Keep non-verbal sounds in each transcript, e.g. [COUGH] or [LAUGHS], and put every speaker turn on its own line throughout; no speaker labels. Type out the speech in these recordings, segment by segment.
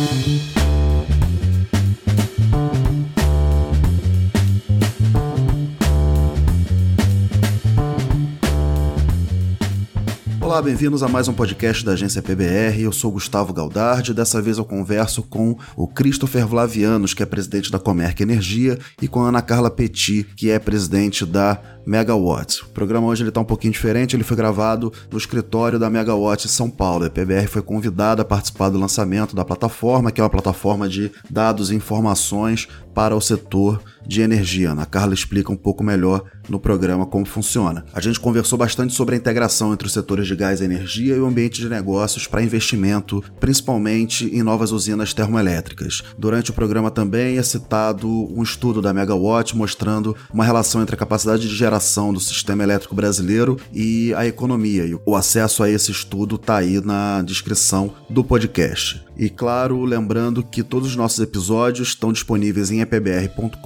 Thank you. Olá, bem-vindos a mais um podcast da agência PBR. Eu sou Gustavo Galdardi. Dessa vez eu converso com o Christopher Vlavianos, que é presidente da Comerc Energia, e com a Ana Carla Petit, que é presidente da Megawatt. O programa hoje está um pouquinho diferente, ele foi gravado no escritório da Megawatt em São Paulo. A PBR foi convidada a participar do lançamento da plataforma, que é uma plataforma de dados e informações para o setor de energia. Ana Carla explica um pouco melhor no programa como funciona. A gente conversou bastante sobre a integração entre os setores de gás e energia e o ambiente de negócios para investimento, principalmente em novas usinas termoelétricas. Durante o programa também é citado um estudo da Megawatt mostrando uma relação entre a capacidade de geração do sistema elétrico brasileiro e a economia. E o acesso a esse estudo está aí na descrição do podcast. E claro, lembrando que todos os nossos episódios estão disponíveis em epbr.com.br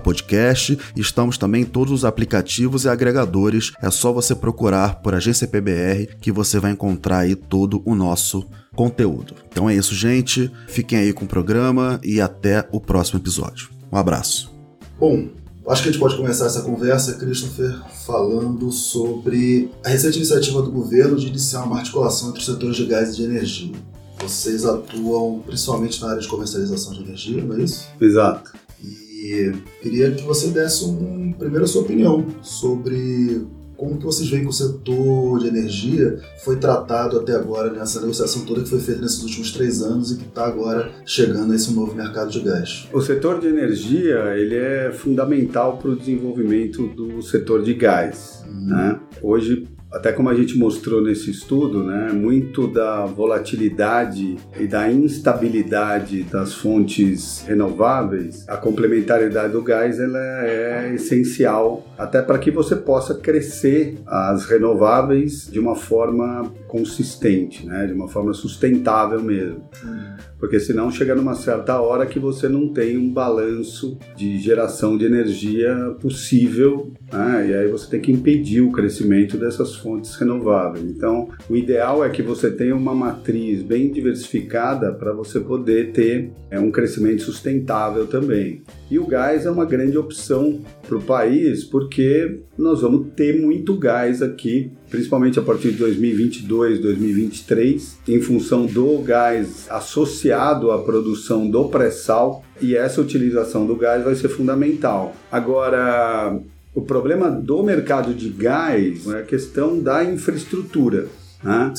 podcast. Estamos também em todos os aplicativos e agregadores. É só você procurar por Agência PBR que você vai encontrar aí todo o nosso conteúdo. Então é isso, gente. Fiquem aí com o programa e até o próximo episódio. Um abraço. Bom, acho que a gente pode começar essa conversa, Christopher, falando sobre a recente iniciativa do governo de iniciar uma articulação entre os setores de gás e de energia. Vocês atuam principalmente na área de comercialização de energia, não é isso?
Exato.
E queria que você desse um, primeiro a sua opinião sobre como que vocês veem que o setor de energia foi tratado até agora nessa negociação toda que foi feita nesses últimos três anos e que está agora chegando a esse novo mercado de gás?
O setor de energia ele é fundamental para o desenvolvimento do setor de gás. Hum. Né? Hoje até como a gente mostrou nesse estudo, né, muito da volatilidade e da instabilidade das fontes renováveis, a complementariedade do gás ela é essencial até para que você possa crescer as renováveis de uma forma consistente, né, de uma forma sustentável mesmo. Hum porque senão chega numa certa hora que você não tem um balanço de geração de energia possível, né? e aí você tem que impedir o crescimento dessas fontes renováveis. Então, o ideal é que você tenha uma matriz bem diversificada para você poder ter é, um crescimento sustentável também. E o gás é uma grande opção para o país, porque nós vamos ter muito gás aqui, principalmente a partir de 2022, 2023, em função do gás associado à produção do pré-sal, e essa utilização do gás vai ser fundamental. Agora, o problema do mercado de gás é a questão da infraestrutura. Né?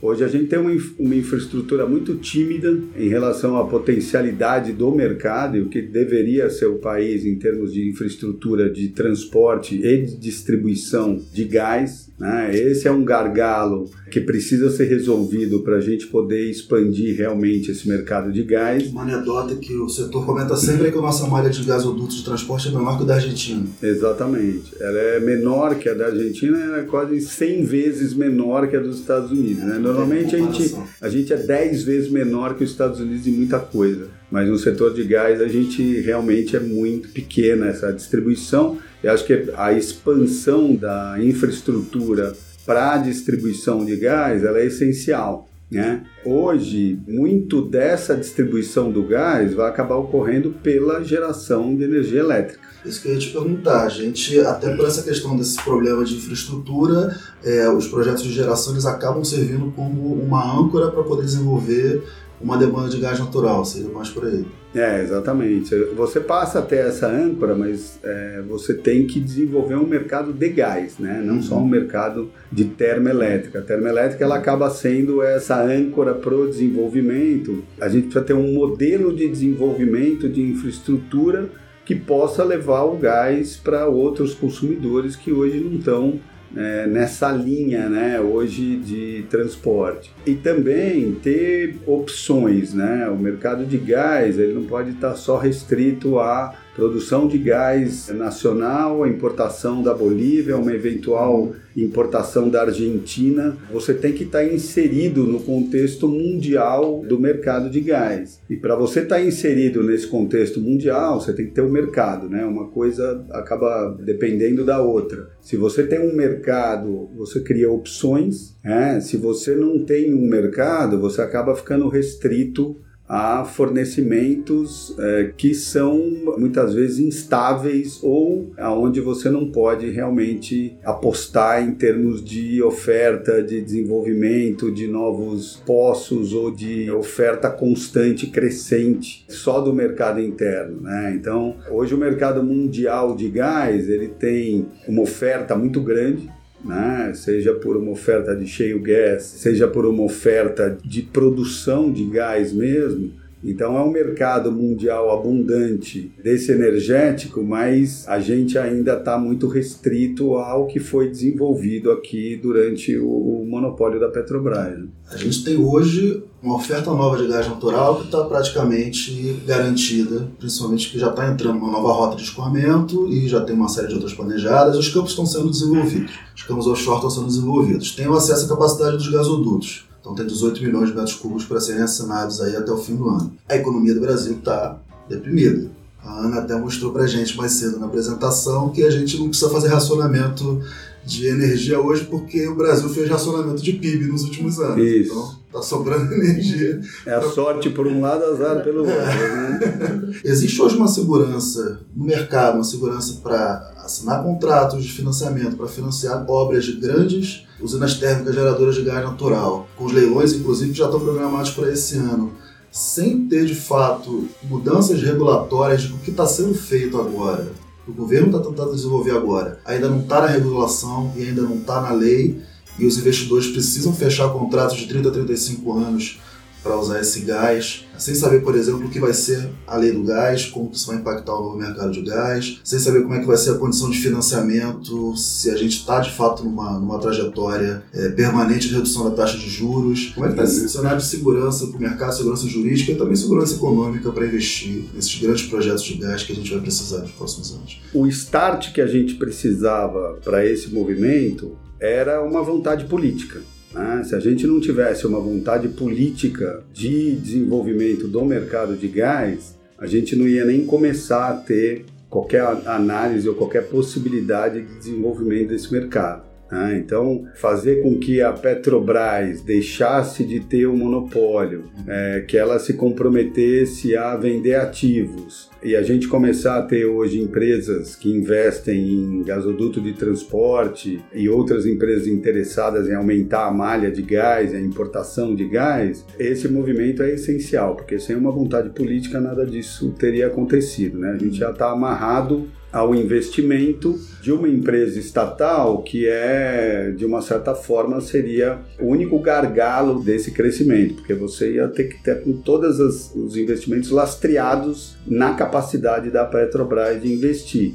Hoje a gente tem uma, uma infraestrutura muito tímida em relação à potencialidade do mercado e o que deveria ser o país em termos de infraestrutura de transporte e de distribuição de gás. Né? Esse é um gargalo que precisa ser resolvido para a gente poder expandir realmente esse mercado de gás.
Uma anedota que o setor comenta sempre é que a nossa malha de gasodutos de transporte é menor que a da Argentina.
Exatamente. Ela é menor que a da Argentina, ela é quase 100 vezes menor que a dos Estados Unidos. Né? Normalmente a gente, a gente é 10 vezes menor que os Estados Unidos em muita coisa. Mas no setor de gás a gente realmente é muito pequena essa distribuição eu acho que a expansão da infraestrutura para a distribuição de gás ela é essencial. Né? Hoje, muito dessa distribuição do gás vai acabar ocorrendo pela geração de energia elétrica.
Isso que eu ia te perguntar. A gente, até por essa questão desse problema de infraestrutura, é, os projetos de geração eles acabam servindo como uma âncora para poder desenvolver uma demanda de gás natural, seria mais por aí.
É, exatamente. Você passa até essa âncora, mas é, você tem que desenvolver um mercado de gás, né? não só um mercado de termoelétrica. A termoelétrica ela acaba sendo essa âncora para o desenvolvimento. A gente precisa ter um modelo de desenvolvimento de infraestrutura que possa levar o gás para outros consumidores que hoje não estão é, nessa linha né, hoje de transporte. E também ter opções, né? O mercado de gás ele não pode estar só restrito à produção de gás nacional, a importação da Bolívia, uma eventual importação da Argentina, você tem que estar tá inserido no contexto mundial do mercado de gás. E para você estar tá inserido nesse contexto mundial, você tem que ter o um mercado, né? Uma coisa acaba dependendo da outra. Se você tem um mercado, você cria opções. Né? Se você não tem um mercado, você acaba ficando restrito a fornecimentos é, que são muitas vezes instáveis ou aonde você não pode realmente apostar em termos de oferta, de desenvolvimento de novos poços ou de oferta constante crescente só do mercado interno, né? Então, hoje o mercado mundial de gás, ele tem uma oferta muito grande né? seja por uma oferta de cheio gas, seja por uma oferta de produção de gás mesmo. Então é um mercado mundial abundante desse energético, mas a gente ainda está muito restrito ao que foi desenvolvido aqui durante o, o monopólio da Petrobras. Né?
A gente tem hoje uma oferta nova de gás natural que está praticamente garantida, principalmente que já está entrando uma nova rota de escoamento e já tem uma série de outras planejadas. Os campos estão sendo desenvolvidos, os campos offshore estão sendo desenvolvidos. Tem o acesso à capacidade dos gasodutos. Então tem 18 milhões de metros cúbicos para serem assinados aí até o fim do ano. A economia do Brasil está deprimida. A Ana até mostrou para a gente mais cedo na apresentação que a gente não precisa fazer racionamento de energia hoje porque o Brasil fez racionamento de PIB nos últimos anos.
Isso.
Então tá sobrando [LAUGHS] energia.
É a sorte por um lado, azar pelo outro. Né? [LAUGHS]
Existe hoje uma segurança no mercado, uma segurança para assinar contratos de financiamento, para financiar obras de grandes usinas térmicas geradoras de gás natural, com os leilões, inclusive, que já estão programados para esse ano sem ter de fato mudanças regulatórias do que está sendo feito agora o governo está tentando desenvolver agora. Ainda não está na regulação e ainda não está na lei, e os investidores precisam fechar contratos de 30 a 35 anos para usar esse gás, sem saber, por exemplo, o que vai ser a lei do gás, como isso vai impactar o novo mercado de gás, sem saber como é que vai ser a condição de financiamento, se a gente está de fato numa, numa trajetória é, permanente de redução da taxa de juros, como é que está esse cenário de segurança para o mercado, segurança jurídica e também segurança econômica para investir nesses grandes projetos de gás que a gente vai precisar nos próximos anos.
O start que a gente precisava para esse movimento era uma vontade política. Né? Se a gente não tivesse uma vontade política de desenvolvimento do mercado de gás, a gente não ia nem começar a ter qualquer análise ou qualquer possibilidade de desenvolvimento desse mercado. Né? Então, fazer com que a Petrobras deixasse de ter o um monopólio, é, que ela se comprometesse a vender ativos e a gente começar a ter hoje empresas que investem em gasoduto de transporte e outras empresas interessadas em aumentar a malha de gás, a importação de gás, esse movimento é essencial, porque sem uma vontade política nada disso teria acontecido. Né? A gente já está amarrado ao investimento de uma empresa estatal que é, de uma certa forma, seria o único gargalo desse crescimento, porque você ia ter que ter com todos os investimentos lastreados na capacidade da Petrobras de investir.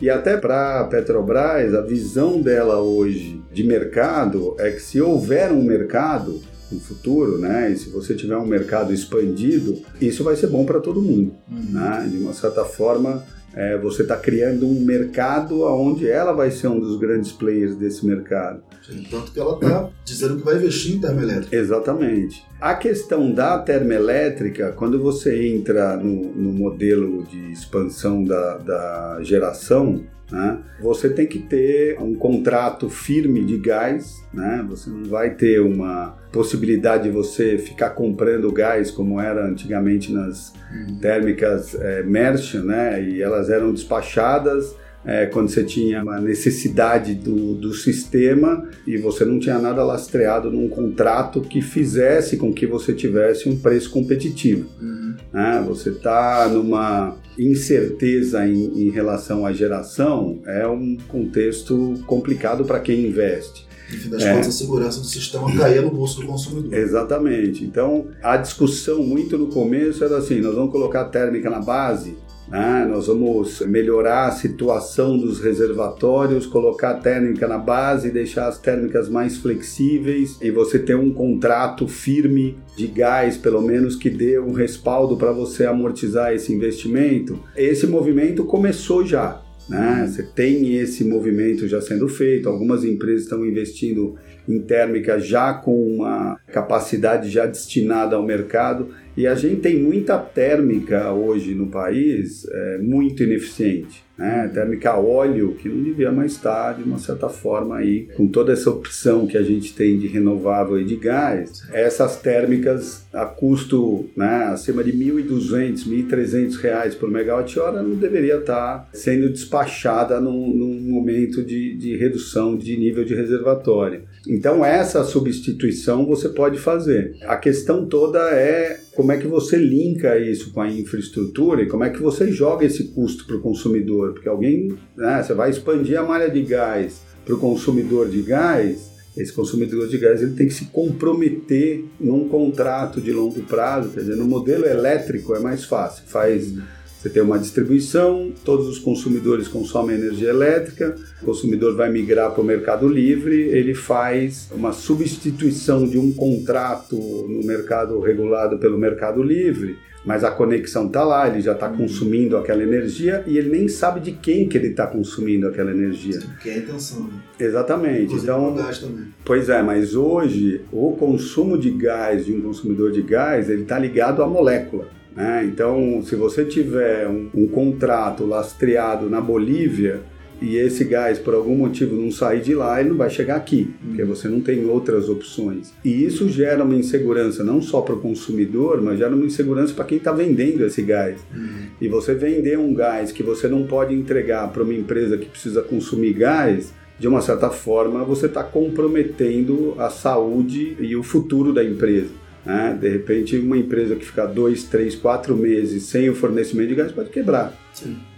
E até para a Petrobras, a visão dela hoje de mercado é que se houver um mercado no futuro, né? E se você tiver um mercado expandido, isso vai ser bom para todo mundo, uhum. né? De uma certa forma, é, você está criando um mercado onde ela vai ser um dos grandes players desse mercado.
Sim, tanto que ela está dizendo que vai investir em termoelétrica.
Exatamente. A questão da termoelétrica, quando você entra no, no modelo de expansão da, da geração, né? Você tem que ter um contrato firme de gás, né? você não vai ter uma possibilidade de você ficar comprando gás como era antigamente nas uhum. térmicas é, Merchant, né? e elas eram despachadas é, quando você tinha uma necessidade do, do sistema e você não tinha nada lastreado num contrato que fizesse com que você tivesse um preço competitivo. Uhum. Né? Você está numa incerteza em, em relação à geração, é um contexto complicado para quem investe.
No fim das é. contas, a segurança do sistema caía no bolso do consumidor.
Exatamente. Então, a discussão muito no começo era assim: nós vamos colocar térmica na base né? Nós vamos melhorar a situação dos reservatórios, colocar a térmica na base, deixar as térmicas mais flexíveis e você ter um contrato firme de gás, pelo menos que dê um respaldo para você amortizar esse investimento. Esse movimento começou já. Né? Você tem esse movimento já sendo feito, algumas empresas estão investindo em térmica já com uma capacidade já destinada ao mercado e a gente tem muita térmica hoje no país é, muito ineficiente né? térmica a óleo, que não devia mais estar, de uma certa forma, aí, com toda essa opção que a gente tem de renovável e de gás, essas térmicas a custo né, acima de R$ 1.200, R$ 1.300 por megawatt-hora não deveria estar sendo despachada num, num momento de, de redução de nível de reservatório. Então, essa substituição você pode fazer. A questão toda é como é que você linka isso com a infraestrutura e como é que você joga esse custo para o consumidor, porque alguém, né, você vai expandir a malha de gás para o consumidor de gás, esse consumidor de gás ele tem que se comprometer num contrato de longo prazo, quer dizer, no modelo elétrico é mais fácil, faz você tem uma distribuição, todos os consumidores consomem energia elétrica, o consumidor vai migrar para o mercado livre, ele faz uma substituição de um contrato no mercado regulado pelo mercado livre, mas a conexão está lá, ele já está consumindo aquela energia e ele nem sabe de quem que ele está consumindo aquela energia.
Que é a intenção. Né?
Exatamente.
Inclusive então, gás também.
Pois é, mas hoje o consumo de gás de um consumidor de gás ele está ligado à molécula. Né? Então, se você tiver um, um contrato lastreado na Bolívia, e esse gás por algum motivo não sair de lá, ele não vai chegar aqui, porque você não tem outras opções. E isso gera uma insegurança não só para o consumidor, mas gera uma insegurança para quem está vendendo esse gás. Uhum. E você vender um gás que você não pode entregar para uma empresa que precisa consumir gás, de uma certa forma você está comprometendo a saúde e o futuro da empresa. Né? De repente, uma empresa que ficar dois, três, quatro meses sem o fornecimento de gás pode quebrar.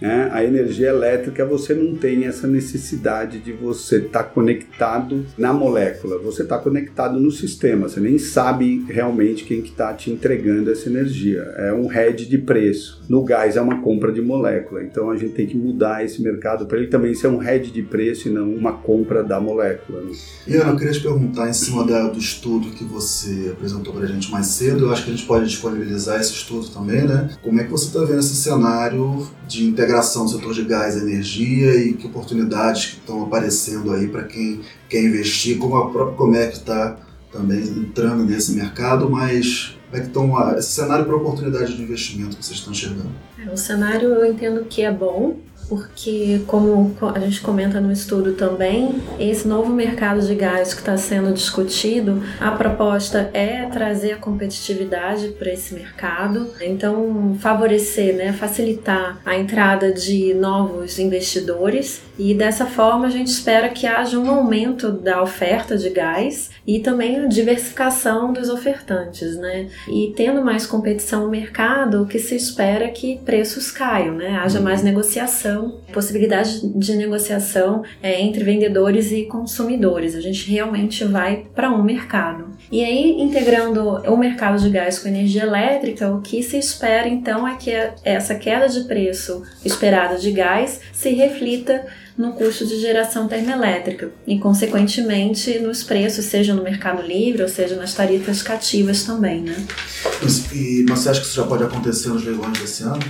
Né? A energia elétrica você não tem essa necessidade de você estar tá conectado na molécula, você está conectado no sistema, você nem sabe realmente quem que está te entregando essa energia. É um hedge de preço. No gás é uma compra de molécula, então a gente tem que mudar esse mercado para ele também ser um hedge de preço e não uma compra da molécula. Né?
E eu queria te perguntar em cima da, do estudo que você apresentou para a gente mais cedo, eu acho que a gente pode disponibilizar esse estudo também, né? Como é que você está vendo esse cenário de integração do setor de gás e energia e que oportunidades que estão aparecendo aí para quem quer investir, como a própria Comec está também entrando nesse mercado, mas como é que estão esse cenário para oportunidade de investimento que vocês estão enxergando?
É, o cenário eu entendo que é bom, porque, como a gente comenta no estudo também, esse novo mercado de gás que está sendo discutido, a proposta é trazer a competitividade para esse mercado, então favorecer, né, facilitar a entrada de novos investidores. E dessa forma a gente espera que haja um aumento da oferta de gás e também a diversificação dos ofertantes, né? E tendo mais competição no mercado, o que se espera é que preços caiam, né? Haja mais negociação negociação, possibilidade de negociação é, entre vendedores e consumidores. A gente realmente vai para um mercado. E aí, integrando o mercado de gás com energia elétrica, o que se espera então é que essa queda de preço esperada de gás se reflita no custo de geração termoelétrica e, consequentemente, nos preços, seja no mercado livre ou seja nas tarifas cativas também, né?
E, mas você acha que isso já pode acontecer nos leilões desse ano?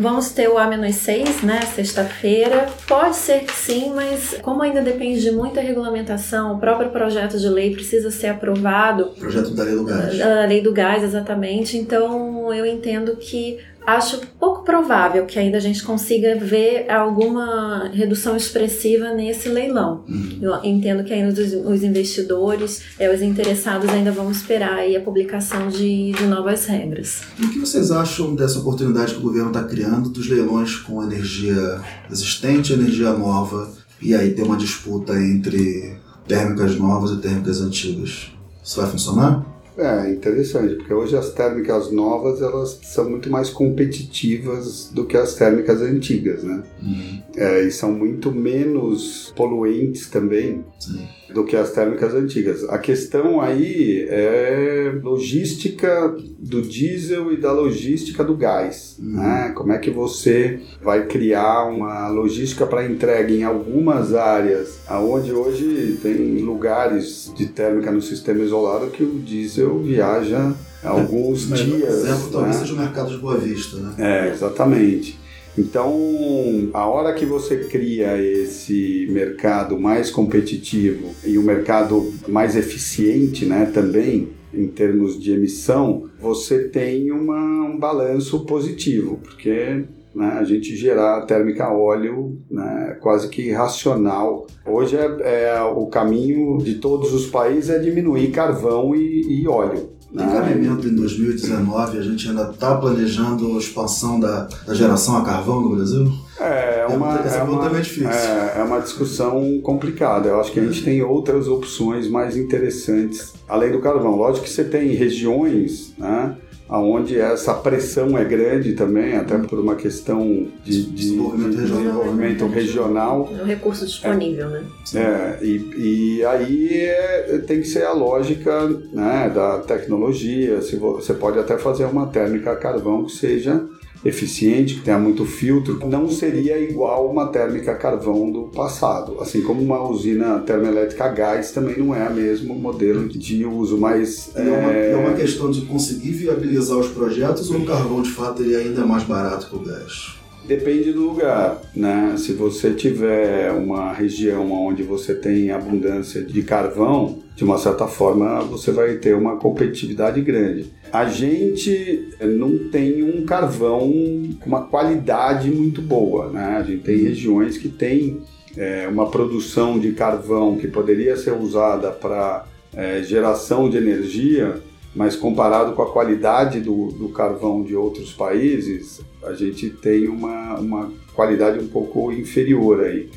Vamos ter o A-6, né, sexta-feira. Pode ser que sim, mas como ainda depende de muita regulamentação, o próprio projeto de lei precisa ser aprovado.
Projeto da lei do gás.
Da lei do gás, exatamente. Então, eu entendo que acho pouco provável que ainda a gente consiga ver alguma redução expressiva nesse leilão. Uhum. Eu entendo que ainda os, os investidores, é, os interessados ainda vão esperar aí a publicação de, de novas regras.
E o que vocês acham dessa oportunidade que o governo está criando dos leilões com energia existente e energia nova e aí ter uma disputa entre térmicas novas e térmicas antigas? Isso vai funcionar?
É interessante, porque hoje as térmicas novas elas são muito mais competitivas do que as térmicas antigas, né? Uhum. É, e são muito menos poluentes também. Sim do que as térmicas antigas. A questão aí é logística do diesel e da logística do gás. Uhum. Né? Como é que você vai criar uma logística para entrega em algumas áreas, aonde hoje tem lugares de térmica no sistema isolado que o diesel viaja alguns é, dias.
Exemplo, talvez né? seja o mercado de Boa Vista, né?
É, exatamente. Então, a hora que você cria esse mercado mais competitivo e um mercado mais eficiente, né, também em termos de emissão, você tem uma, um balanço positivo, porque né, a gente gerar térmica óleo né, quase que racional. Hoje é, é, o caminho de todos os países é diminuir carvão e, e óleo.
Tem cabimento em 2019, a gente ainda está planejando a expansão da, da, geração a carvão no Brasil?
É, é uma, é, uma, é, é uma discussão complicada. Eu acho que a gente tem outras opções mais interessantes além do carvão. Lógico que você tem regiões, né? Onde essa pressão é grande também, até por uma questão de, de desenvolvimento, de desenvolvimento regional.
É um recurso disponível,
é, né? É, e, e aí é, tem que ser a lógica né, da tecnologia. Se você pode até fazer uma térmica a carvão que seja eficiente, que tenha muito filtro, não seria igual uma térmica a carvão do passado. Assim como uma usina termoelétrica a gás também não é o mesmo modelo de uso, mas...
É, uma, é... é uma questão de conseguir viabilizar os projetos ou o carvão de fato ele é ainda mais barato que o gás?
Depende do lugar, né? Se você tiver uma região onde você tem abundância de carvão, de uma certa forma você vai ter uma competitividade grande. A gente não tem um carvão com uma qualidade muito boa, né? A gente tem regiões que tem é, uma produção de carvão que poderia ser usada para é, geração de energia mas comparado com a qualidade do, do carvão de outros países, a gente tem uma, uma qualidade um pouco inferior aí.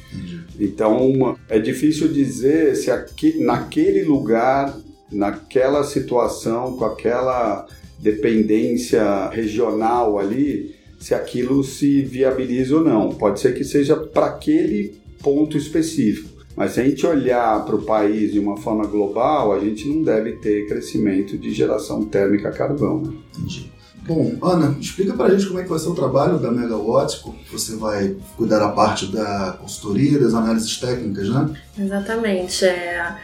Então, é difícil dizer se aqui, naquele lugar, naquela situação, com aquela dependência regional ali, se aquilo se viabiliza ou não. Pode ser que seja para aquele ponto específico. Mas se a gente olhar para o país de uma forma global, a gente não deve ter crescimento de geração térmica a carvão. Né?
Entendi. Bom, Ana, explica para a gente como é que vai ser o trabalho da Megawatt. Você vai cuidar da parte da consultoria, das análises técnicas, né?
Exatamente. É,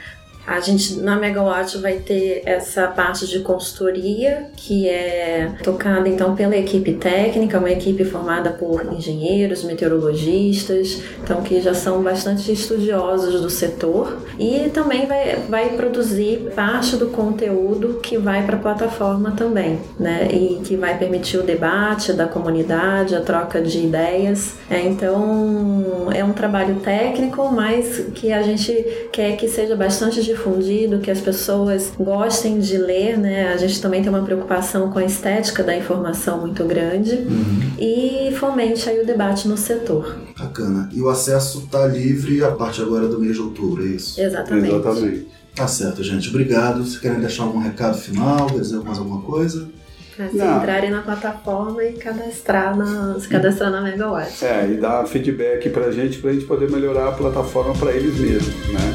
a gente na Megawatt vai ter essa parte de consultoria que é tocada então pela equipe técnica, uma equipe formada por engenheiros, meteorologistas, então que já são bastante estudiosos do setor e também vai, vai produzir parte do conteúdo que vai para a plataforma também, né? E que vai permitir o debate da comunidade, a troca de ideias. É, então é um trabalho técnico, mas que a gente quer que seja bastante difundido, que as pessoas gostem de ler, né? A gente também tem uma preocupação com a estética da informação muito grande uhum. e fomente aí o debate no setor.
Bacana. E o acesso está livre a partir agora do mês de outubro, é isso?
Exatamente.
Exatamente.
Tá certo, gente. Obrigado. Se querem deixar algum recado final, quer dizer mais alguma coisa?
Pra se entrarem na plataforma e cadastrar na, se cadastrar na Megawatt.
É, e dar feedback pra gente, pra gente poder melhorar a plataforma para eles mesmos, né?